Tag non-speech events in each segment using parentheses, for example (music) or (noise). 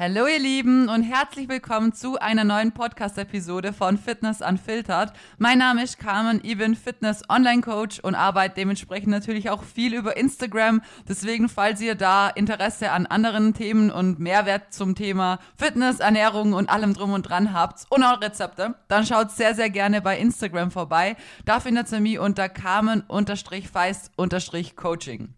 Hallo ihr Lieben und herzlich willkommen zu einer neuen Podcast-Episode von Fitness Unfiltered. Mein Name ist Carmen, ich bin Fitness-Online-Coach und arbeite dementsprechend natürlich auch viel über Instagram. Deswegen, falls ihr da Interesse an anderen Themen und Mehrwert zum Thema Fitness, Ernährung und allem drum und dran habt und auch Rezepte, dann schaut sehr, sehr gerne bei Instagram vorbei. Da findet ihr mich unter Carmen-Feist-Coaching.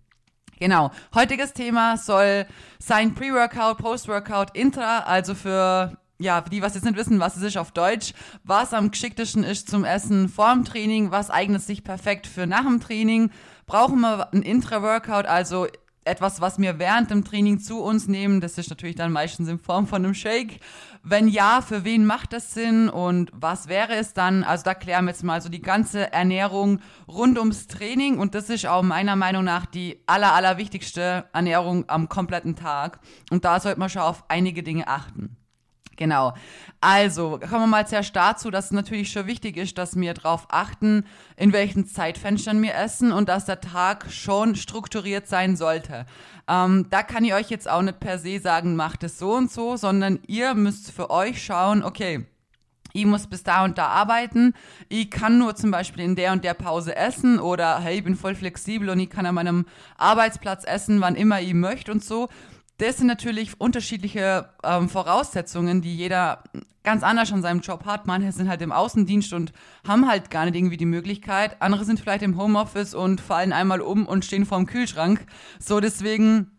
Genau. Heutiges Thema soll sein Pre-Workout, Post-Workout, Intra, also für ja, die, was jetzt nicht wissen, was es ist auf Deutsch, was am geschicktesten ist zum Essen vor dem Training, was eignet sich perfekt für nach dem Training, brauchen wir ein Intra-Workout, also etwas, was wir während dem Training zu uns nehmen. Das ist natürlich dann meistens in Form von einem Shake. Wenn ja, für wen macht das Sinn und was wäre es dann? Also da klären wir jetzt mal so die ganze Ernährung rund ums Training und das ist auch meiner Meinung nach die aller, aller wichtigste Ernährung am kompletten Tag. Und da sollte man schon auf einige Dinge achten. Genau. Also, kommen wir mal zuerst dazu, dass es natürlich schon wichtig ist, dass wir darauf achten, in welchen Zeitfenstern wir essen und dass der Tag schon strukturiert sein sollte. Ähm, da kann ich euch jetzt auch nicht per se sagen, macht es so und so, sondern ihr müsst für euch schauen, okay, ich muss bis da und da arbeiten, ich kann nur zum Beispiel in der und der Pause essen oder hey, ich bin voll flexibel und ich kann an meinem Arbeitsplatz essen, wann immer ich möchte und so das sind natürlich unterschiedliche ähm, Voraussetzungen, die jeder ganz anders an seinem Job hat. Manche sind halt im Außendienst und haben halt gar nicht irgendwie die Möglichkeit. Andere sind vielleicht im Homeoffice und fallen einmal um und stehen vorm Kühlschrank. So, deswegen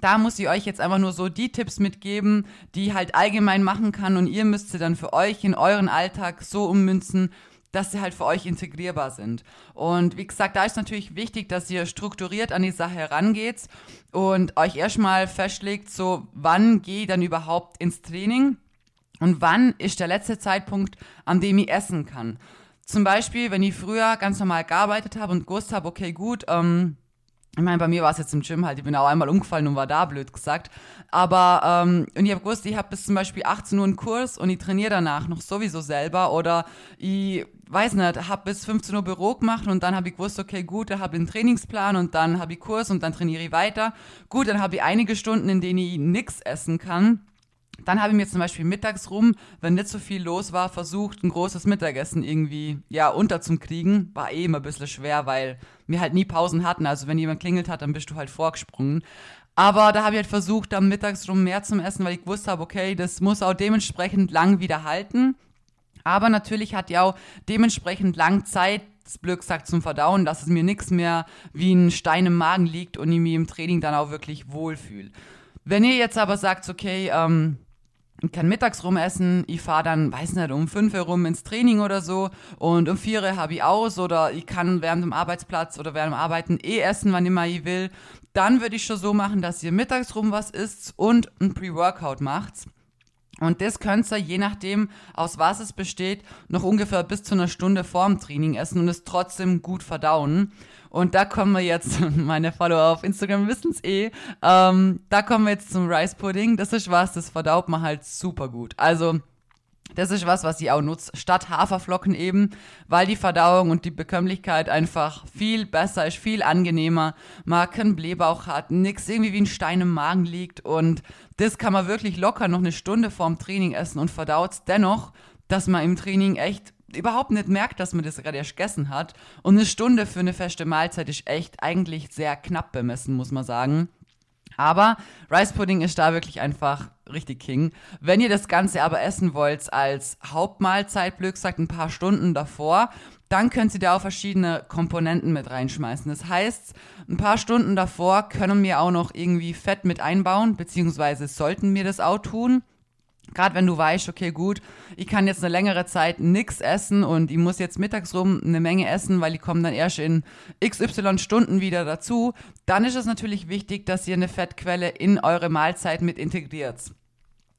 da muss ich euch jetzt einfach nur so die Tipps mitgeben, die halt allgemein machen kann und ihr müsst sie dann für euch in euren Alltag so ummünzen, dass sie halt für euch integrierbar sind. Und wie gesagt, da ist natürlich wichtig, dass ihr strukturiert an die Sache herangeht und euch erstmal festlegt, so wann gehe ich dann überhaupt ins Training und wann ist der letzte Zeitpunkt, an dem ich essen kann. Zum Beispiel, wenn ich früher ganz normal gearbeitet habe und gewusst habe, okay, gut, ähm, ich meine, bei mir war es jetzt im Gym halt, ich bin auch einmal umgefallen und war da, blöd gesagt. Aber, ähm, und ich habe gewusst, ich habe bis zum Beispiel 18 Uhr einen Kurs und ich trainiere danach noch sowieso selber. Oder ich weiß nicht, habe bis 15 Uhr Büro gemacht und dann habe ich gewusst, okay, gut, da habe ich einen Trainingsplan und dann habe ich Kurs und dann trainiere ich weiter. Gut, dann habe ich einige Stunden, in denen ich nichts essen kann. Dann habe ich mir zum Beispiel mittags rum, wenn nicht so viel los war, versucht, ein großes Mittagessen irgendwie, ja, unterzukriegen. War eh immer ein bisschen schwer, weil wir halt nie Pausen hatten. Also wenn jemand klingelt hat, dann bist du halt vorgesprungen. Aber da habe ich halt versucht, am mittags rum mehr zu essen, weil ich gewusst habe, okay, das muss auch dementsprechend lang wieder halten. Aber natürlich hat ja auch dementsprechend lang Zeit, das Glück gesagt, zum Verdauen, dass es mir nichts mehr wie ein Stein im Magen liegt und ich mich im Training dann auch wirklich wohlfühle. Wenn ihr jetzt aber sagt, okay, ähm, ich kann mittags rum essen, ich fahre dann, weiß nicht, um fünf Uhr rum ins Training oder so und um vier habe ich aus oder ich kann während dem Arbeitsplatz oder während dem Arbeiten eh essen, wann immer ich will, dann würde ich schon so machen, dass ihr mittags rum was isst und ein Pre-Workout macht. Und das könnt ihr, je nachdem, aus was es besteht, noch ungefähr bis zu einer Stunde vorm Training essen und es trotzdem gut verdauen. Und da kommen wir jetzt, (laughs) meine Follower auf Instagram wissen es eh, ähm, da kommen wir jetzt zum Rice Pudding. Das ist was, das verdaut man halt super gut. Also, das ist was, was ich auch nutze, statt Haferflocken eben, weil die Verdauung und die Bekömmlichkeit einfach viel besser ist, viel angenehmer. Man keinen Blähbauch hat, nichts irgendwie wie ein Stein im Magen liegt und das kann man wirklich locker noch eine Stunde vorm Training essen und verdaut dennoch, dass man im Training echt überhaupt nicht merkt, dass man das gerade erst gegessen hat. Und eine Stunde für eine feste Mahlzeit ist echt eigentlich sehr knapp bemessen, muss man sagen. Aber Rice Pudding ist da wirklich einfach richtig King. Wenn ihr das Ganze aber essen wollt als Hauptmahlzeit, blöd gesagt, ein paar Stunden davor, dann könnt ihr da auch verschiedene Komponenten mit reinschmeißen. Das heißt, ein paar Stunden davor können wir auch noch irgendwie Fett mit einbauen, beziehungsweise sollten wir das auch tun. Gerade wenn du weißt, okay, gut, ich kann jetzt eine längere Zeit nichts essen und ich muss jetzt mittags rum eine Menge essen, weil ich komme dann erst in XY Stunden wieder dazu, dann ist es natürlich wichtig, dass ihr eine Fettquelle in eure Mahlzeit mit integriert.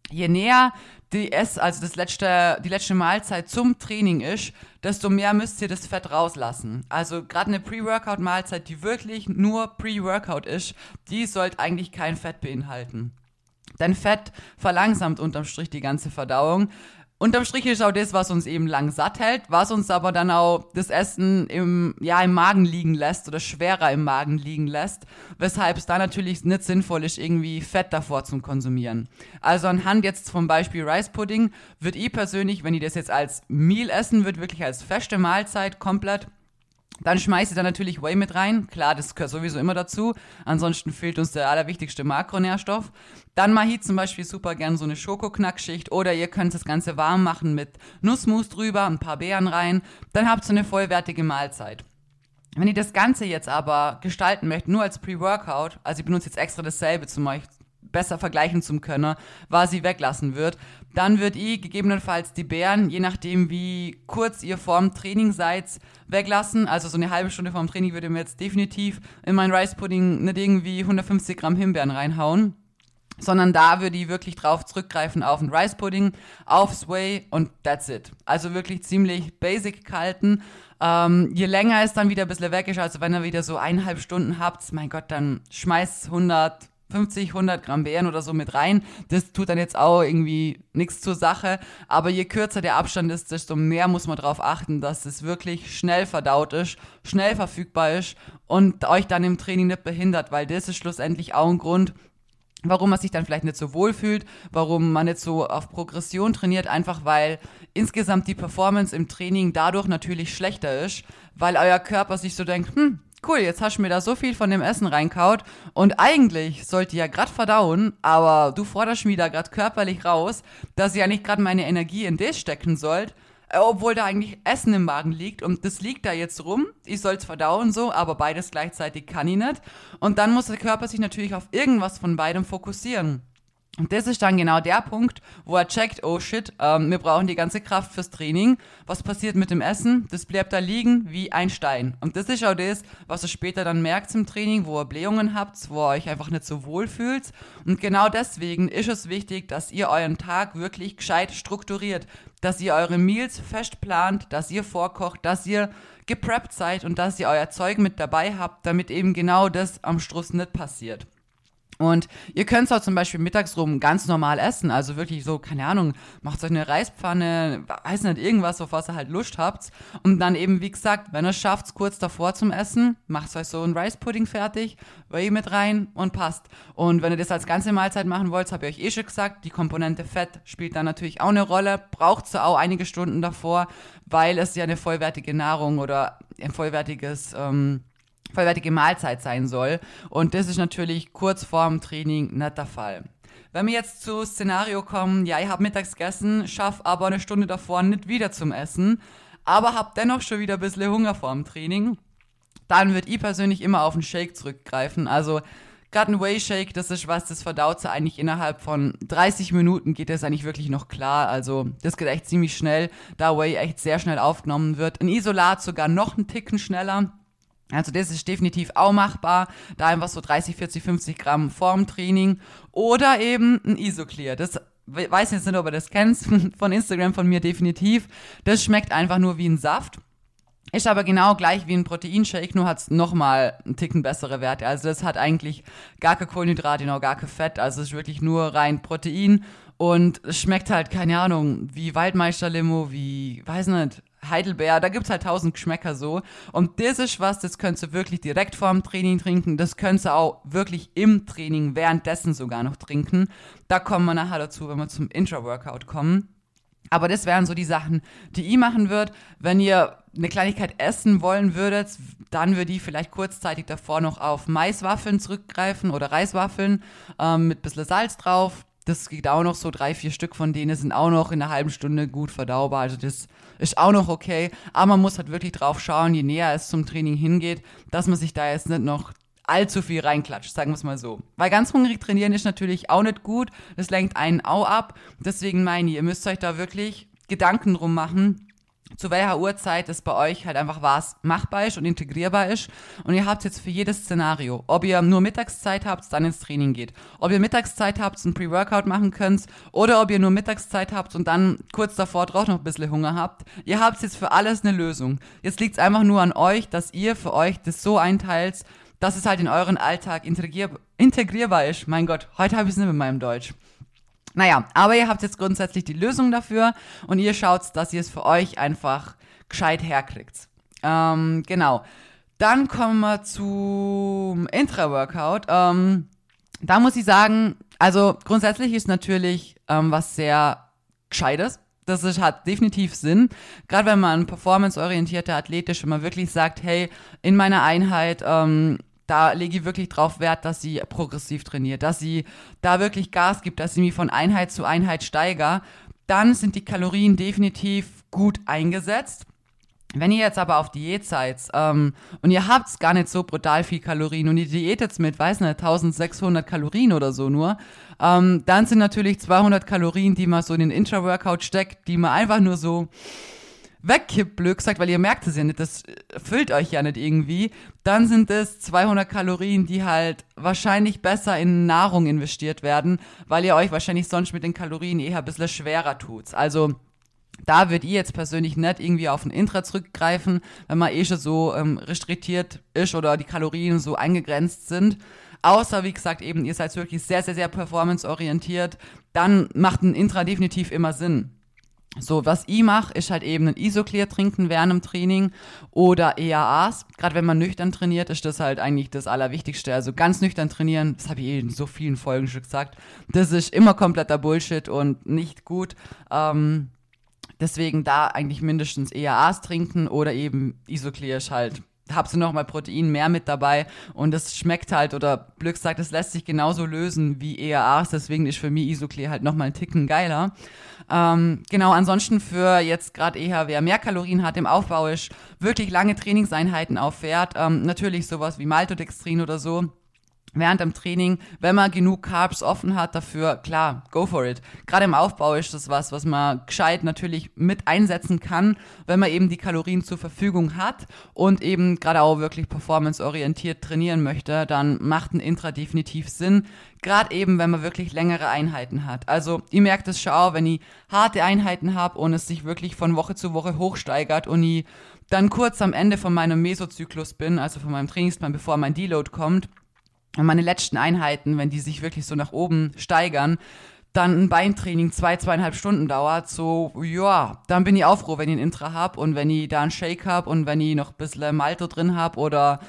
Je näher die Ess, also das letzte, die letzte Mahlzeit zum Training ist, desto mehr müsst ihr das Fett rauslassen. Also gerade eine Pre-Workout-Mahlzeit, die wirklich nur Pre-Workout ist, die sollte eigentlich kein Fett beinhalten. Denn Fett verlangsamt unterm Strich die ganze Verdauung. Unterm Strich ist auch das, was uns eben lang satt hält, was uns aber dann auch das Essen im, ja, im Magen liegen lässt oder schwerer im Magen liegen lässt, weshalb es da natürlich nicht sinnvoll ist, irgendwie Fett davor zu konsumieren. Also anhand jetzt vom Beispiel Rice Pudding würde ich persönlich, wenn ich das jetzt als Meal essen würde, wirklich als feste Mahlzeit komplett, dann schmeiße ich da natürlich Whey mit rein. Klar, das gehört sowieso immer dazu. Ansonsten fehlt uns der allerwichtigste Makronährstoff. Dann mache ich zum Beispiel super gern so eine Schokoknackschicht oder ihr könnt das Ganze warm machen mit Nussmus drüber, ein paar Beeren rein. Dann habt ihr eine vollwertige Mahlzeit. Wenn ihr das Ganze jetzt aber gestalten möchtet, nur als Pre-Workout, also ich benutze jetzt extra dasselbe zum besser vergleichen zu können, was sie weglassen wird, dann wird ihr gegebenenfalls die Beeren, je nachdem wie kurz ihr vorm Training seid, weglassen. Also so eine halbe Stunde vorm Training würde mir jetzt definitiv in meinen Rice Pudding nicht irgendwie 150 Gramm Himbeeren reinhauen sondern da würde ich wirklich drauf zurückgreifen auf einen Rice Pudding, aufs Whey und that's it. Also wirklich ziemlich basic gehalten. Ähm, je länger es dann wieder ein bisschen weg ist, also wenn ihr wieder so eineinhalb Stunden habt, mein Gott, dann schmeißt 100, 50, 100 Gramm Beeren oder so mit rein. Das tut dann jetzt auch irgendwie nichts zur Sache. Aber je kürzer der Abstand ist, desto mehr muss man darauf achten, dass es wirklich schnell verdaut ist, schnell verfügbar ist und euch dann im Training nicht behindert, weil das ist schlussendlich auch ein Grund, warum man sich dann vielleicht nicht so wohl fühlt, warum man nicht so auf Progression trainiert, einfach weil insgesamt die Performance im Training dadurch natürlich schlechter ist, weil euer Körper sich so denkt, hm, cool, jetzt hast du mir da so viel von dem Essen reinkaut. Und eigentlich sollte ja grad verdauen, aber du forderst mich da grad körperlich raus, dass ich ja nicht grad meine Energie in das stecken sollt, äh, obwohl da eigentlich Essen im Magen liegt. Und das liegt da jetzt rum, ich soll's verdauen so, aber beides gleichzeitig kann ich nicht. Und dann muss der Körper sich natürlich auf irgendwas von beidem fokussieren. Und das ist dann genau der Punkt, wo er checkt, oh shit, ähm, wir brauchen die ganze Kraft fürs Training. Was passiert mit dem Essen? Das bleibt da liegen wie ein Stein. Und das ist auch das, was ihr später dann merkt im Training, wo ihr Blähungen habt, wo ihr euch einfach nicht so wohl fühlt. Und genau deswegen ist es wichtig, dass ihr euren Tag wirklich gescheit strukturiert, dass ihr eure Meals fest plant, dass ihr vorkocht, dass ihr gepreppt seid und dass ihr euer Zeug mit dabei habt, damit eben genau das am Struss nicht passiert. Und ihr könnt es auch zum Beispiel mittags rum ganz normal essen. Also wirklich so, keine Ahnung, macht euch eine Reispfanne, weiß nicht, irgendwas, auf was ihr halt Lust habt. Und dann eben, wie gesagt, wenn ihr es schafft, kurz davor zum Essen, macht euch so ein Rice Pudding fertig, Whey mit rein und passt. Und wenn ihr das als ganze Mahlzeit machen wollt, habe ich euch eh schon gesagt, die Komponente Fett spielt da natürlich auch eine Rolle. Braucht so auch einige Stunden davor, weil es ja eine vollwertige Nahrung oder ein vollwertiges, ähm, vollwertige Mahlzeit sein soll. Und das ist natürlich kurz vorm Training nicht der Fall. Wenn wir jetzt zu Szenario kommen, ja, ich habe mittags gegessen, schaff aber eine Stunde davor nicht wieder zum Essen, aber hab dennoch schon wieder ein bisschen Hunger vorm Training, dann würde ich persönlich immer auf einen Shake zurückgreifen. Also gerade ein Whey Shake, das ist was, das verdaut sie eigentlich innerhalb von 30 Minuten geht das eigentlich wirklich noch klar. Also das geht echt ziemlich schnell, da Whey echt sehr schnell aufgenommen wird. Ein Isolat sogar noch einen Ticken schneller. Also das ist definitiv auch machbar, da einfach so 30, 40, 50 Gramm vorm Training oder eben ein Isoclear. Das weiß jetzt nicht, ob ihr das kennt, (laughs) von Instagram von mir definitiv. Das schmeckt einfach nur wie ein Saft. Ist aber genau gleich wie ein Proteinshake, nur hat es nochmal einen Ticken bessere Werte. Also das hat eigentlich gar keine Kohlenhydrate, noch gar kein Fett. Also es ist wirklich nur rein Protein und es schmeckt halt, keine Ahnung, wie Waldmeisterlimo, wie, weiß nicht, Heidelbeer, da gibt's halt tausend Geschmäcker so. Und das ist was, das könntest du wirklich direkt vor dem Training trinken. Das könntest du auch wirklich im Training währenddessen sogar noch trinken. Da kommen wir nachher dazu, wenn wir zum Intra-Workout kommen. Aber das wären so die Sachen, die ich machen würde. Wenn ihr eine Kleinigkeit essen wollen würdet, dann würde ich vielleicht kurzzeitig davor noch auf Maiswaffeln zurückgreifen oder Reiswaffeln ähm, mit ein bisschen Salz drauf. Das geht auch noch so, drei, vier Stück von denen sind auch noch in einer halben Stunde gut verdaubar. Also das ist auch noch okay. Aber man muss halt wirklich drauf schauen, je näher es zum Training hingeht, dass man sich da jetzt nicht noch allzu viel reinklatscht, sagen wir es mal so. Weil ganz hungrig trainieren ist natürlich auch nicht gut. Das lenkt einen auch ab. Deswegen meine ich, ihr müsst euch da wirklich Gedanken drum machen, zu welcher Uhrzeit es bei euch halt einfach was machbar ist und integrierbar ist. Und ihr habt jetzt für jedes Szenario, ob ihr nur Mittagszeit habt, dann ins Training geht, ob ihr Mittagszeit habt, und Pre-Workout machen könnt, oder ob ihr nur Mittagszeit habt und dann kurz davor drauf noch ein bisschen Hunger habt. Ihr habt jetzt für alles eine Lösung. Jetzt liegt es einfach nur an euch, dass ihr für euch das so einteilt, dass es halt in euren Alltag integrier integrierbar ist. Mein Gott, heute habe ich es nicht mit meinem Deutsch. Naja, aber ihr habt jetzt grundsätzlich die Lösung dafür und ihr schaut, dass ihr es für euch einfach gescheit herkriegt. Ähm, genau. Dann kommen wir zum Intra-Workout. Ähm, da muss ich sagen, also grundsätzlich ist natürlich ähm, was sehr Gescheites. Das ist, hat definitiv Sinn. Gerade wenn man performanceorientierte athletisch, wenn man wirklich sagt, hey, in meiner Einheit, ähm, da lege ich wirklich drauf Wert, dass sie progressiv trainiert, dass sie da wirklich Gas gibt, dass sie mich von Einheit zu Einheit steigert, dann sind die Kalorien definitiv gut eingesetzt. Wenn ihr jetzt aber auf Diät seid ähm, und ihr habt gar nicht so brutal viel Kalorien und ihr diätet mit, weiß nicht, 1600 Kalorien oder so nur, ähm, dann sind natürlich 200 Kalorien, die man so in den Intra-Workout steckt, die man einfach nur so wegkippt, gesagt, weil ihr merkt es ja nicht, das füllt euch ja nicht irgendwie. Dann sind es 200 Kalorien, die halt wahrscheinlich besser in Nahrung investiert werden, weil ihr euch wahrscheinlich sonst mit den Kalorien eher ein bisschen schwerer tut. Also da würde ich jetzt persönlich nicht irgendwie auf ein Intra zurückgreifen, wenn man eh schon so ähm, restriktiert ist oder die Kalorien so eingegrenzt sind. Außer, wie gesagt, eben, ihr seid wirklich sehr, sehr, sehr performanceorientiert, dann macht ein Intra definitiv immer Sinn. So, was ich mache, ist halt eben ein Isoclear trinken während dem Training oder EAAs. Gerade wenn man nüchtern trainiert, ist das halt eigentlich das Allerwichtigste. Also ganz nüchtern trainieren, das habe ich eh in so vielen Folgen schon gesagt, das ist immer kompletter Bullshit und nicht gut. Ähm, Deswegen da eigentlich mindestens EAAs trinken oder eben Isoclear halt habst du nochmal Protein mehr mit dabei. Und das schmeckt halt oder blöd gesagt, es lässt sich genauso lösen wie EAAs, deswegen ist für mich Isoclear halt nochmal einen Ticken geiler. Ähm, genau, ansonsten für jetzt gerade eher, wer mehr Kalorien hat im Aufbau ist, wirklich lange Trainingseinheiten auffährt, ähm, natürlich sowas wie Maltodextrin oder so, während dem Training, wenn man genug Carbs offen hat dafür, klar, go for it. Gerade im Aufbau ist das was, was man gescheit natürlich mit einsetzen kann, wenn man eben die Kalorien zur Verfügung hat und eben gerade auch wirklich performanceorientiert trainieren möchte, dann macht ein Intra definitiv Sinn. Gerade eben, wenn man wirklich längere Einheiten hat. Also, ihr merkt es schon wenn ich harte Einheiten habe und es sich wirklich von Woche zu Woche hochsteigert und ich dann kurz am Ende von meinem Mesozyklus bin, also von meinem Trainingsplan, bevor mein Deload kommt, und meine letzten Einheiten, wenn die sich wirklich so nach oben steigern, dann ein Beintraining zwei, zweieinhalb Stunden dauert, so, ja, dann bin ich auch froh, wenn ich ein Intra hab und wenn ich da einen Shake hab und wenn ich noch ein bisschen Malto drin hab oder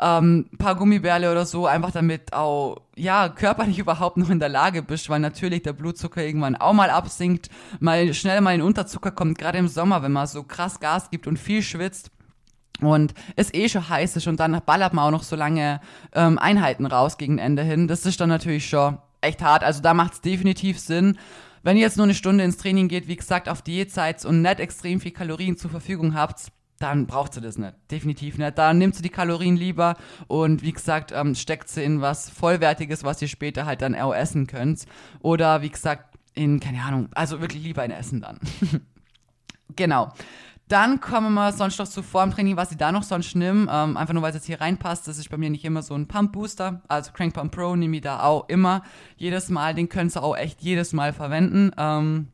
ähm, ein paar Gummibärle oder so, einfach damit auch, ja, körperlich (laughs) überhaupt noch in der Lage bist, weil natürlich der Blutzucker irgendwann auch mal absinkt, mal schnell mal in Unterzucker kommt, gerade im Sommer, wenn man so krass Gas gibt und viel schwitzt und es eh schon heiß ist und dann ballert man auch noch so lange ähm, Einheiten raus gegen Ende hin. Das ist dann natürlich schon echt hart. Also da macht es definitiv Sinn. Wenn ihr jetzt nur eine Stunde ins Training geht, wie gesagt, auf Diätzeit und nicht extrem viel Kalorien zur Verfügung habt, dann braucht sie das nicht. Definitiv nicht. Da nimmt sie die Kalorien lieber und wie gesagt, ähm, steckt sie in was Vollwertiges, was ihr später halt dann auch essen könnt. Oder wie gesagt, in, keine Ahnung, also wirklich lieber in Essen dann. (laughs) genau. Dann kommen wir sonst noch zu Formtraining, was ich da noch sonst nehme. Ähm, einfach nur, weil es jetzt hier reinpasst. Das ist bei mir nicht immer so ein Pump Booster. Also Crank Pump Pro nehme ich da auch immer. Jedes Mal, den könnt ihr auch echt jedes Mal verwenden. Ähm,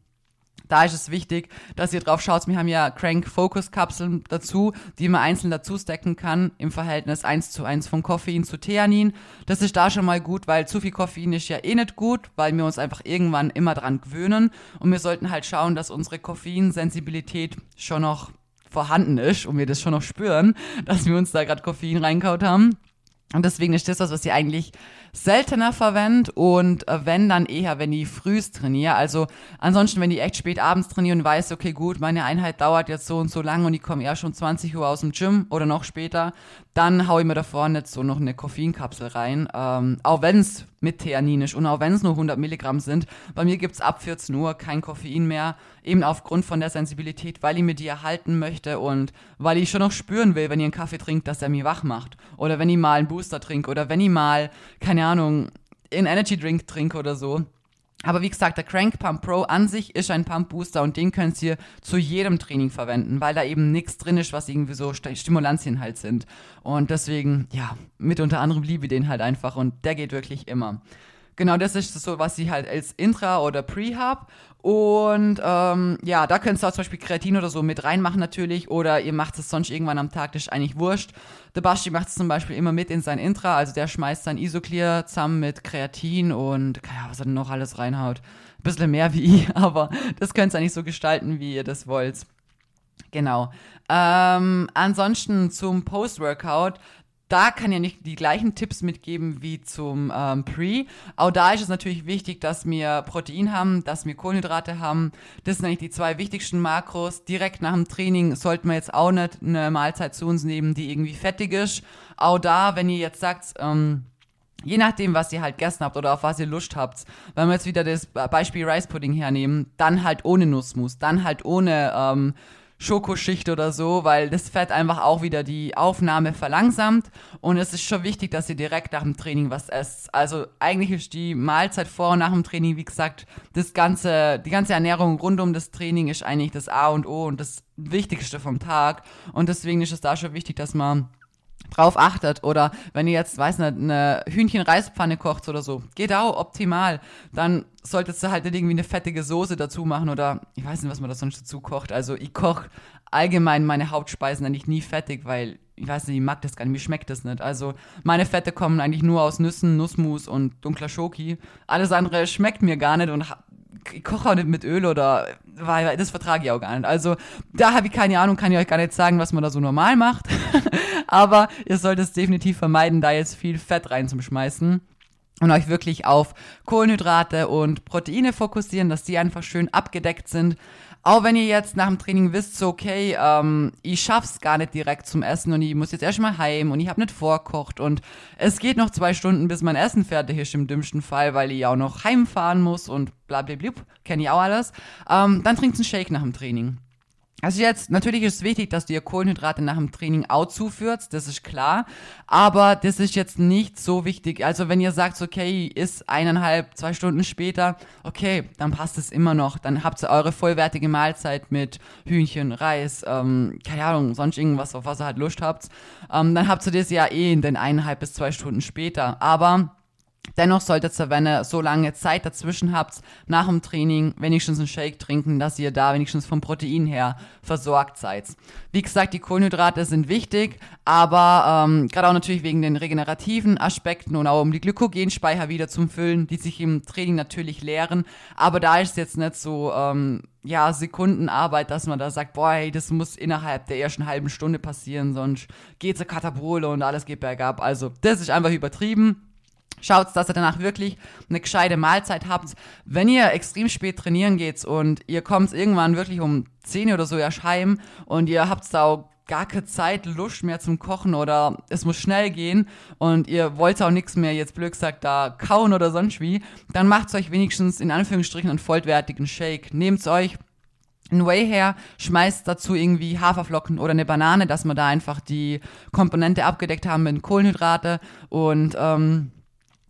da ist es wichtig, dass ihr drauf schaut. Wir haben ja Crank Focus Kapseln dazu, die man einzeln dazu stacken kann im Verhältnis 1 zu 1 von Koffein zu Theanin. Das ist da schon mal gut, weil zu viel Koffein ist ja eh nicht gut, weil wir uns einfach irgendwann immer dran gewöhnen und wir sollten halt schauen, dass unsere Koffeinsensibilität schon noch vorhanden ist und wir das schon noch spüren, (laughs) dass wir uns da gerade Koffein reinkaut haben. Und deswegen ist das was, was ihr eigentlich seltener verwende und äh, wenn dann eher, wenn ich frühst trainiere. Also ansonsten, wenn ich echt spät abends trainiere und weiß, okay, gut, meine Einheit dauert jetzt so und so lang und ich komme eher schon 20 Uhr aus dem Gym oder noch später, dann haue ich mir da vorne so noch eine Koffeinkapsel rein. Ähm, auch wenn es mit Theanin ist und auch wenn es nur 100 Milligramm sind. Bei mir gibt es ab 14 Uhr kein Koffein mehr, eben aufgrund von der Sensibilität, weil ich mir die erhalten möchte und weil ich schon noch spüren will, wenn ihr einen Kaffee trinkt, dass er mich wach macht. Oder wenn ich mal einen Booster trinke oder wenn ich mal, keine Ahnung, einen Energy Drink trinke oder so. Aber wie gesagt, der Crank Pump Pro an sich ist ein Pump Booster und den könnt ihr zu jedem Training verwenden, weil da eben nichts drin ist, was irgendwie so Stimulantien halt sind. Und deswegen, ja, mit unter anderem liebe ich den halt einfach und der geht wirklich immer. Genau, das ist so, was ich halt als Intra oder Pre hab. Und ähm, ja, da könnt ihr auch zum Beispiel Kreatin oder so mit reinmachen natürlich. Oder ihr macht es sonst irgendwann am Tag, das ist eigentlich wurscht. Der Basti macht es zum Beispiel immer mit in sein Intra. Also der schmeißt sein Isoclear zusammen mit Kreatin und ja, was er denn noch alles reinhaut. bisschen mehr wie ich, (laughs) aber das könnt ihr nicht so gestalten, wie ihr das wollt. Genau. Ähm, ansonsten zum Post-Workout da kann ja nicht die gleichen Tipps mitgeben wie zum ähm, Pre. Auch da ist es natürlich wichtig, dass wir Protein haben, dass wir Kohlenhydrate haben. Das sind eigentlich die zwei wichtigsten Makros. Direkt nach dem Training sollten wir jetzt auch nicht eine Mahlzeit zu uns nehmen, die irgendwie fettig ist. Auch da, wenn ihr jetzt sagt, ähm, Je nachdem, was ihr halt gegessen habt oder auf was ihr Lust habt. Wenn wir jetzt wieder das Beispiel Rice Pudding hernehmen, dann halt ohne Nussmus, dann halt ohne ähm, Schokoschicht oder so, weil das Fett einfach auch wieder die Aufnahme verlangsamt. Und es ist schon wichtig, dass ihr direkt nach dem Training was esst. Also eigentlich ist die Mahlzeit vor und nach dem Training, wie gesagt, das ganze, die ganze Ernährung rund um das Training ist eigentlich das A und O und das Wichtigste vom Tag. Und deswegen ist es da schon wichtig, dass man drauf achtet oder wenn ihr jetzt, weiß nicht, eine Hühnchen-Reispfanne kocht oder so, geht auch optimal. Dann solltest du halt nicht irgendwie eine fettige Soße dazu machen oder ich weiß nicht, was man da sonst dazu kocht. Also ich koche allgemein meine Hauptspeisen eigentlich nie fettig, weil ich weiß nicht, ich mag das gar nicht, mir schmeckt das nicht. Also meine Fette kommen eigentlich nur aus Nüssen, Nussmus und dunkler Schoki. Alles andere schmeckt mir gar nicht und ich koche auch nicht mit Öl oder weil das vertrage ich auch gar nicht. Also da habe ich keine Ahnung, kann ich euch gar nicht sagen, was man da so normal macht. (laughs) Aber ihr solltet es definitiv vermeiden, da jetzt viel Fett reinzuschmeißen und euch wirklich auf Kohlenhydrate und Proteine fokussieren, dass die einfach schön abgedeckt sind. Auch wenn ihr jetzt nach dem Training wisst, so okay, ähm, ich schaff's gar nicht direkt zum Essen und ich muss jetzt erstmal heim und ich habe nicht vorkocht und es geht noch zwei Stunden, bis mein Essen fertig ist im dümmsten Fall, weil ich auch noch heimfahren muss und bla bla bla, kenne ich auch alles. Ähm, dann trinkt einen Shake nach dem Training. Also jetzt, natürlich ist es wichtig, dass du dir Kohlenhydrate nach dem Training auch zuführst, das ist klar. Aber das ist jetzt nicht so wichtig. Also wenn ihr sagt, okay, ist eineinhalb, zwei Stunden später, okay, dann passt es immer noch. Dann habt ihr eure vollwertige Mahlzeit mit Hühnchen, Reis, ähm, keine Ahnung, sonst irgendwas, auf was ihr halt Lust habt. Ähm, dann habt ihr das ja eh in den eineinhalb bis zwei Stunden später. Aber Dennoch solltet ihr, wenn ihr so lange Zeit dazwischen habt, nach dem Training wenigstens einen Shake trinken, dass ihr da wenigstens vom Protein her versorgt seid. Wie gesagt, die Kohlenhydrate sind wichtig, aber ähm, gerade auch natürlich wegen den regenerativen Aspekten und auch um die Glykogenspeicher wieder zu füllen, die sich im Training natürlich leeren. Aber da ist jetzt nicht so, ähm, ja, Sekundenarbeit, dass man da sagt, boah, hey, das muss innerhalb der ersten halben Stunde passieren, sonst geht's a Katapole und alles geht bergab. Also, das ist einfach übertrieben. Schaut, dass ihr danach wirklich eine gescheite Mahlzeit habt. Wenn ihr extrem spät trainieren geht und ihr kommt irgendwann wirklich um 10 oder so erst heim und ihr habt da auch gar keine Zeit, Lust mehr zum Kochen oder es muss schnell gehen und ihr wollt auch nichts mehr, jetzt blöd gesagt, da kauen oder sonst wie, dann macht euch wenigstens in Anführungsstrichen einen vollwertigen Shake. Nehmt euch ein Whey her, schmeißt dazu irgendwie Haferflocken oder eine Banane, dass wir da einfach die Komponente abgedeckt haben mit Kohlenhydrate und ähm,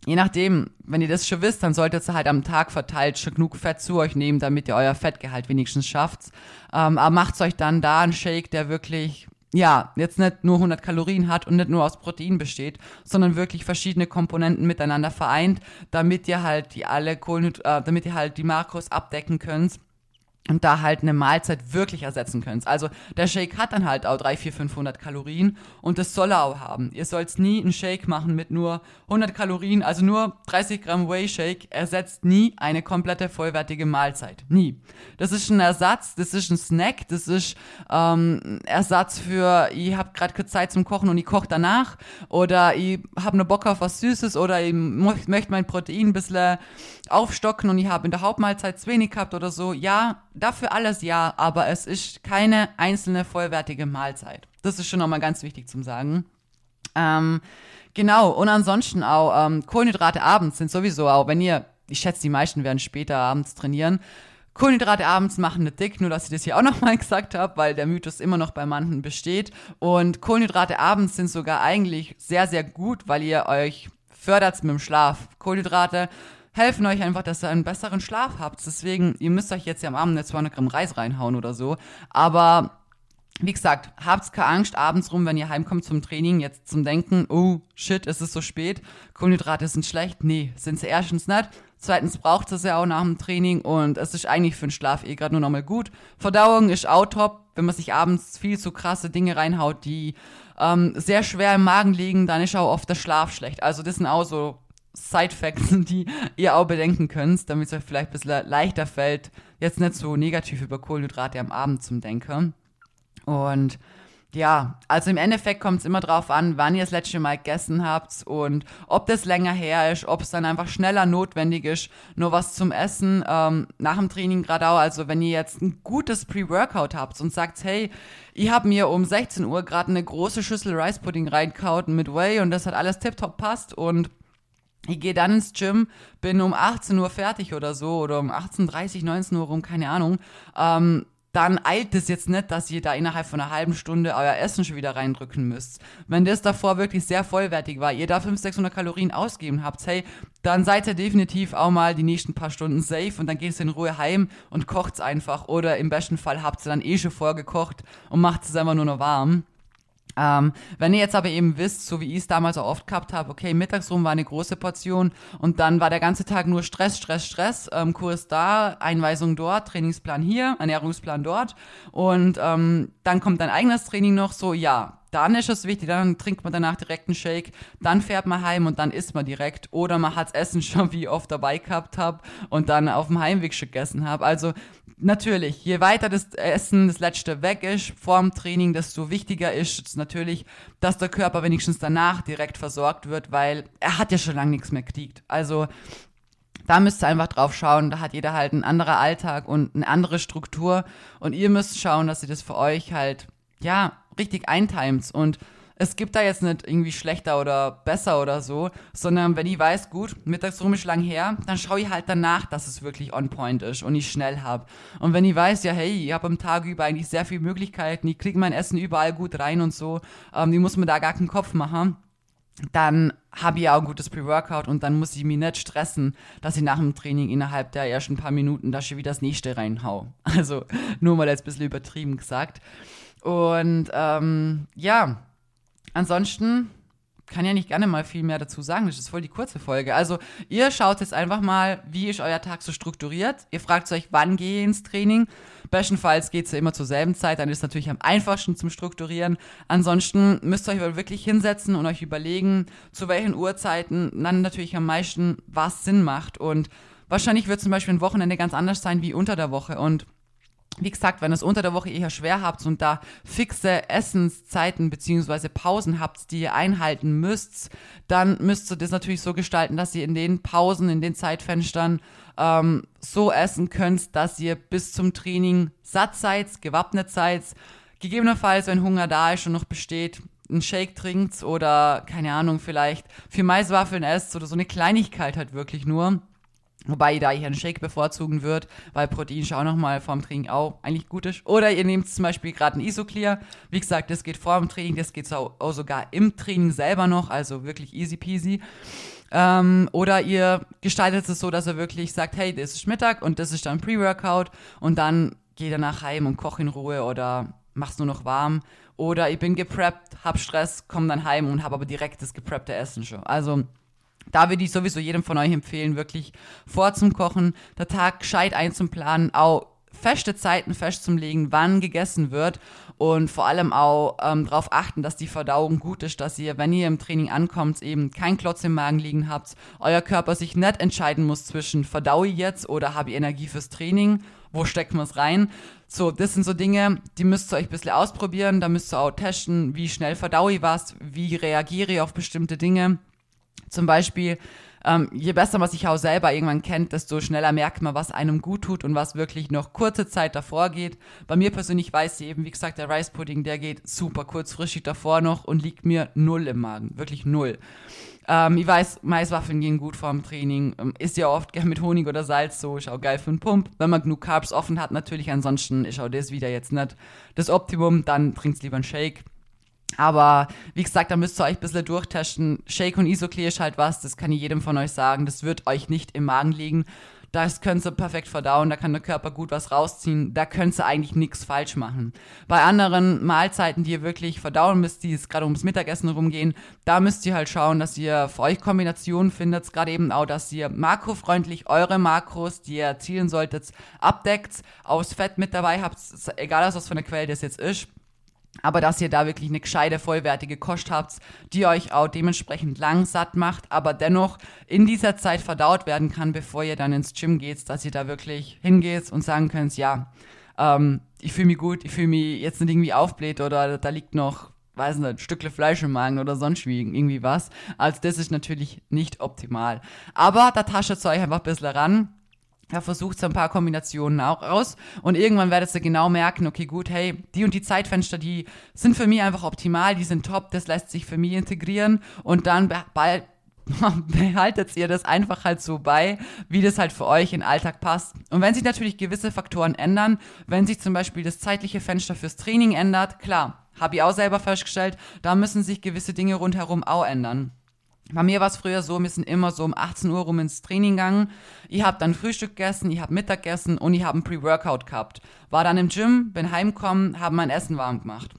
Je nachdem, wenn ihr das schon wisst, dann solltet ihr halt am Tag verteilt schon genug Fett zu euch nehmen, damit ihr euer Fettgehalt wenigstens schafft. Ähm, aber macht euch dann da einen Shake, der wirklich, ja, jetzt nicht nur 100 Kalorien hat und nicht nur aus Protein besteht, sondern wirklich verschiedene Komponenten miteinander vereint, damit ihr halt die alle Kohlenhyd äh, damit ihr halt die Makros abdecken könnt und da halt eine Mahlzeit wirklich ersetzen könnt. Also der Shake hat dann halt auch 3, 4, 500 Kalorien und das soll er auch haben. Ihr sollt nie einen Shake machen mit nur 100 Kalorien, also nur 30 Gramm Whey Shake ersetzt nie eine komplette vollwertige Mahlzeit. Nie. Das ist ein Ersatz, das ist ein Snack, das ist ähm, Ersatz für, ihr habt gerade keine Zeit zum Kochen und ich koche danach oder ich habe nur Bock auf was Süßes oder ich möchte mein Protein ein bisschen aufstocken und ich habe in der Hauptmahlzeit zu wenig gehabt oder so. Ja, dafür alles ja, aber es ist keine einzelne vollwertige Mahlzeit. Das ist schon nochmal ganz wichtig zum Sagen. Ähm, genau, und ansonsten auch ähm, Kohlenhydrate abends sind sowieso auch, wenn ihr, ich schätze, die meisten werden später abends trainieren. Kohlenhydrate abends machen nicht dick, nur dass ich das hier auch nochmal (laughs) gesagt habe, weil der Mythos immer noch bei manchen besteht. Und Kohlenhydrate abends sind sogar eigentlich sehr, sehr gut, weil ihr euch fördert mit dem Schlaf. Kohlenhydrate helfen euch einfach, dass ihr einen besseren Schlaf habt. Deswegen, ihr müsst euch jetzt ja am Abend nicht 200 Gramm Reis reinhauen oder so. Aber wie gesagt, habt keine Angst abends rum, wenn ihr heimkommt zum Training, jetzt zum Denken, oh shit, es ist so spät, Kohlenhydrate sind schlecht. Nee, sind sie erstens nicht. Zweitens braucht es ja auch nach dem Training und es ist eigentlich für den Schlaf eh gerade nur nochmal gut. Verdauung ist auch top, wenn man sich abends viel zu krasse Dinge reinhaut, die ähm, sehr schwer im Magen liegen, dann ist auch oft der Schlaf schlecht. Also das sind auch so Side-Facts, (laughs) die ihr auch bedenken könnt, damit es euch vielleicht ein bisschen leichter fällt, jetzt nicht so negativ über Kohlenhydrate am Abend zum Denken. Und ja, also im Endeffekt kommt es immer drauf an, wann ihr das letzte Mal gegessen habt und ob das länger her ist, ob es dann einfach schneller notwendig ist, nur was zum Essen ähm, nach dem Training gerade auch. Also wenn ihr jetzt ein gutes Pre-Workout habt und sagt, hey, ich habe mir um 16 Uhr gerade eine große Schüssel Rice Pudding reinkaut mit Whey und das hat alles tiptop passt und ich gehe dann ins Gym, bin um 18 Uhr fertig oder so oder um 18.30 19 Uhr rum, keine Ahnung. Ähm, dann eilt es jetzt nicht, dass ihr da innerhalb von einer halben Stunde euer Essen schon wieder reindrücken müsst. Wenn das davor wirklich sehr vollwertig war, ihr da 500, 600 Kalorien ausgeben habt, hey, dann seid ihr definitiv auch mal die nächsten paar Stunden safe und dann geht es in Ruhe heim und kocht's einfach. Oder im besten Fall habt ihr dann eh schon vorgekocht und macht es einfach nur noch warm. Ähm, wenn ihr jetzt aber eben wisst, so wie ich es damals auch oft gehabt habe, okay, mittags rum war eine große Portion und dann war der ganze Tag nur Stress, Stress, Stress, ähm, Kurs da, Einweisung dort, Trainingsplan hier, Ernährungsplan dort und ähm, dann kommt dein eigenes Training noch so, ja, dann ist es wichtig, dann trinkt man danach direkt einen Shake, dann fährt man heim und dann isst man direkt. Oder man hat Essen (laughs) schon wie oft dabei gehabt habe und dann auf dem Heimweg schon gegessen habe. Also natürlich, je weiter das Essen, das letzte weg ist vorm Training, desto wichtiger ist es natürlich, dass der Körper wenigstens danach direkt versorgt wird, weil er hat ja schon lange nichts mehr gekriegt. Also da müsst ihr einfach drauf schauen. Da hat jeder halt ein anderer Alltag und eine andere Struktur. Und ihr müsst schauen, dass ihr das für euch halt, ja, richtig eintimes. Und es gibt da jetzt nicht irgendwie schlechter oder besser oder so, sondern wenn ich weiß, gut, mittagsrum ist lang her, dann schaue ich halt danach, dass es wirklich on point ist und ich schnell habe. Und wenn ich weiß, ja, hey, ich habe am Tag über eigentlich sehr viele Möglichkeiten, ich kriege mein Essen überall gut rein und so, ähm, die muss mir da gar keinen Kopf machen, dann habe ich auch ein gutes Pre-Workout und dann muss ich mich nicht stressen, dass ich nach dem Training innerhalb der ersten paar Minuten da schon wieder das nächste reinhau. (laughs) Also nur mal jetzt ein bisschen übertrieben gesagt. Und ähm, ja, Ansonsten kann ja nicht gerne mal viel mehr dazu sagen. Das ist voll die kurze Folge. Also, ihr schaut jetzt einfach mal, wie ist euer Tag so strukturiert. Ihr fragt euch, wann gehe ich ins Training. Bestenfalls geht es ja immer zur selben Zeit, dann ist es natürlich am einfachsten zum Strukturieren. Ansonsten müsst ihr euch wirklich hinsetzen und euch überlegen, zu welchen Uhrzeiten dann natürlich am meisten was Sinn macht. Und wahrscheinlich wird zum Beispiel ein Wochenende ganz anders sein wie unter der Woche. Und wie gesagt, wenn ihr es unter der Woche eher schwer habt und da fixe Essenszeiten beziehungsweise Pausen habt, die ihr einhalten müsst, dann müsst ihr das natürlich so gestalten, dass ihr in den Pausen, in den Zeitfenstern ähm, so essen könnt, dass ihr bis zum Training satt seid, gewappnet seid. Gegebenenfalls, wenn Hunger da ist und noch besteht, einen Shake trinkt oder, keine Ahnung, vielleicht vier Maiswaffeln esst oder so eine Kleinigkeit halt wirklich nur Wobei da ich einen Shake bevorzugen würde, weil Protein schon nochmal vorm Training auch eigentlich gut ist. Oder ihr nehmt zum Beispiel gerade ein Isoclear. Wie gesagt, das geht vor dem Training, das geht auch, auch sogar im Training selber noch, also wirklich easy peasy. Ähm, oder ihr gestaltet es so, dass ihr wirklich sagt, hey, das ist Mittag und das ist dann Pre-Workout und dann geht danach heim und koch in Ruhe oder mach's nur noch warm. Oder ich bin gepreppt, hab Stress, komm dann heim und hab aber direkt das gepreppte Essen schon. Also da würde ich sowieso jedem von euch empfehlen, wirklich vor zum Kochen, der Tag gescheit einzuplanen, auch feste Zeiten festzulegen, wann gegessen wird. Und vor allem auch ähm, darauf achten, dass die Verdauung gut ist, dass ihr, wenn ihr im Training ankommt, eben kein Klotz im Magen liegen habt, euer Körper sich nicht entscheiden muss zwischen verdaue ich jetzt oder habe ich Energie fürs Training, wo steckt man es rein. So, das sind so Dinge, die müsst ihr euch ein bisschen ausprobieren, da müsst ihr auch testen, wie schnell verdaue ich was, wie reagiere ich auf bestimmte Dinge zum Beispiel, ähm, je besser man sich auch selber irgendwann kennt, desto schneller merkt man, was einem gut tut und was wirklich noch kurze Zeit davor geht. Bei mir persönlich weiß ich eben, wie gesagt, der Rice Pudding, der geht super kurzfristig davor noch und liegt mir null im Magen. Wirklich null. Ähm, ich weiß, Maiswaffeln gehen gut vorm Training. Ähm, ist ja oft gern mit Honig oder Salz so. Ist auch geil für einen Pump. Wenn man genug Carbs offen hat, natürlich. Ansonsten ist auch das wieder jetzt nicht das Optimum. Dann trinkt lieber einen Shake. Aber wie gesagt, da müsst ihr euch ein bisschen durchtesten. Shake und Isoclear ist halt was, das kann ich jedem von euch sagen. Das wird euch nicht im Magen liegen. Das könnt ihr perfekt verdauen, da kann der Körper gut was rausziehen. Da könnt ihr eigentlich nichts falsch machen. Bei anderen Mahlzeiten, die ihr wirklich verdauen müsst, die es gerade ums Mittagessen rumgehen, da müsst ihr halt schauen, dass ihr für euch Kombinationen findet. Gerade eben auch, dass ihr makrofreundlich eure Makros, die ihr erzielen solltet, abdeckt, aus Fett mit dabei habt, egal was von der Quelle das jetzt ist aber dass ihr da wirklich eine gescheite, vollwertige Kost habt, die euch auch dementsprechend lang satt macht, aber dennoch in dieser Zeit verdaut werden kann, bevor ihr dann ins Gym geht, dass ihr da wirklich hingeht und sagen könnt, ja, ähm, ich fühle mich gut, ich fühle mich jetzt nicht irgendwie aufbläht oder da liegt noch, weiß nicht, ein Stückle Fleisch im Magen oder sonst wie, irgendwie was. Also das ist natürlich nicht optimal. Aber da tascht euch einfach ein bisschen ran er versucht so ein paar Kombinationen auch aus und irgendwann werdet ihr genau merken, okay, gut, hey, die und die Zeitfenster, die sind für mich einfach optimal, die sind top, das lässt sich für mich integrieren und dann bald (laughs) behaltet ihr das einfach halt so bei, wie das halt für euch in Alltag passt. Und wenn sich natürlich gewisse Faktoren ändern, wenn sich zum Beispiel das zeitliche Fenster fürs Training ändert, klar, habe ich auch selber festgestellt, da müssen sich gewisse Dinge rundherum auch ändern. Bei mir war es früher so, wir sind immer so um 18 Uhr rum ins Training gegangen. Ich habe dann Frühstück gegessen, ich habe Mittag gegessen und ich habe ein Pre-Workout gehabt. War dann im Gym, bin heimgekommen, habe mein Essen warm gemacht.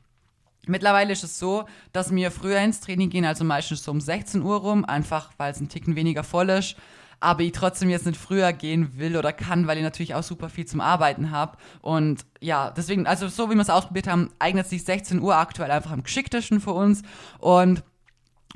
Mittlerweile ist es so, dass wir früher ins Training gehen, also meistens so um 16 Uhr rum, einfach weil es ein Ticken weniger voll ist. Aber ich trotzdem jetzt nicht früher gehen will oder kann, weil ich natürlich auch super viel zum Arbeiten habe. Und ja, deswegen, also so wie wir es ausprobiert haben, eignet sich 16 Uhr aktuell einfach am geschicktesten für uns. Und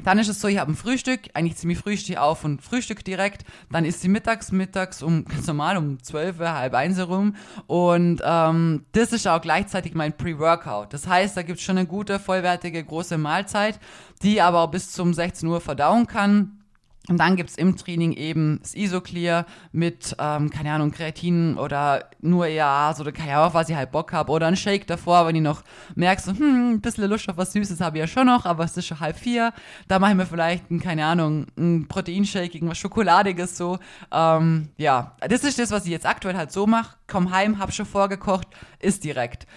dann ist es so, ich habe ein Frühstück, eigentlich ziemlich früh stehe auf und Frühstück direkt. Dann ist sie mittags, mittags um (laughs) ganz normal um 12, halb eins herum. Und ähm, das ist auch gleichzeitig mein Pre-Workout. Das heißt, da gibt es schon eine gute, vollwertige, große Mahlzeit, die aber auch bis zum 16 Uhr verdauen kann. Und dann gibt's im Training eben das Isoclear mit, ähm, keine Ahnung, Kreatin oder nur EAAs oder keine Ahnung, was ich halt Bock habe. Oder ein Shake davor, wenn ich noch merkst, so, hm, ein bisschen Lust auf was Süßes habe ich ja schon noch, aber es ist schon halb vier. Da mache ich mir vielleicht, ein, keine Ahnung, ein Proteinshake, irgendwas Schokoladiges so. Ähm, ja, das ist das, was ich jetzt aktuell halt so mache. Komm heim, hab schon vorgekocht, ist direkt.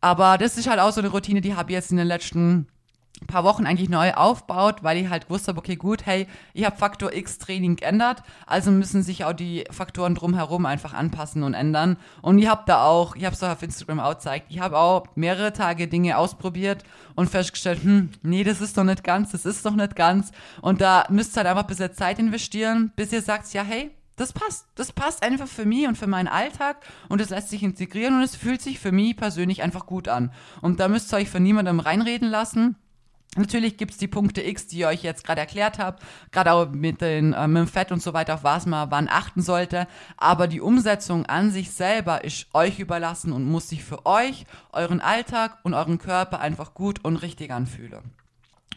Aber das ist halt auch so eine Routine, die habe ich jetzt in den letzten paar Wochen eigentlich neu aufbaut, weil ich halt gewusst habe, okay, gut, hey, ich habe Faktor X Training geändert, also müssen sich auch die Faktoren drumherum einfach anpassen und ändern. Und ich habe da auch, ich habe es auch auf Instagram auch gezeigt, ich habe auch mehrere Tage Dinge ausprobiert und festgestellt, hm, nee, das ist doch nicht ganz, das ist doch nicht ganz. Und da müsst ihr halt einfach ein bisschen Zeit investieren, bis ihr sagt, ja, hey, das passt. Das passt einfach für mich und für meinen Alltag und es lässt sich integrieren und es fühlt sich für mich persönlich einfach gut an. Und da müsst ihr euch von niemandem reinreden lassen. Natürlich gibt es die Punkte X, die ich euch jetzt gerade erklärt habe, gerade auch mit, den, äh, mit dem Fett und so weiter, auf was man wann achten sollte. Aber die Umsetzung an sich selber ist euch überlassen und muss sich für euch, euren Alltag und euren Körper einfach gut und richtig anfühlen.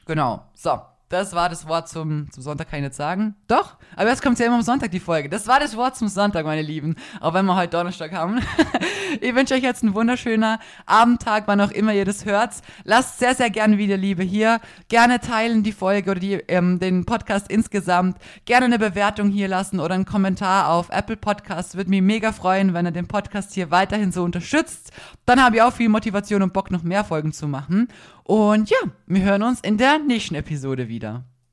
Genau. So, das war das Wort zum, zum Sonntag, kann ich nicht sagen. Doch, aber jetzt kommt ja immer am Sonntag die Folge. Das war das Wort zum Sonntag, meine Lieben. Auch wenn wir heute Donnerstag haben. (laughs) ich wünsche euch jetzt einen wunderschönen Abendtag, wann auch immer ihr das hört. Lasst sehr, sehr gerne wieder Liebe hier. Gerne teilen die Folge oder die, ähm, den Podcast insgesamt. Gerne eine Bewertung hier lassen oder einen Kommentar auf Apple Podcasts. Würde mich mega freuen, wenn ihr den Podcast hier weiterhin so unterstützt. Dann habe ich auch viel Motivation und Bock, noch mehr Folgen zu machen. Und ja, wir hören uns in der nächsten Episode wieder.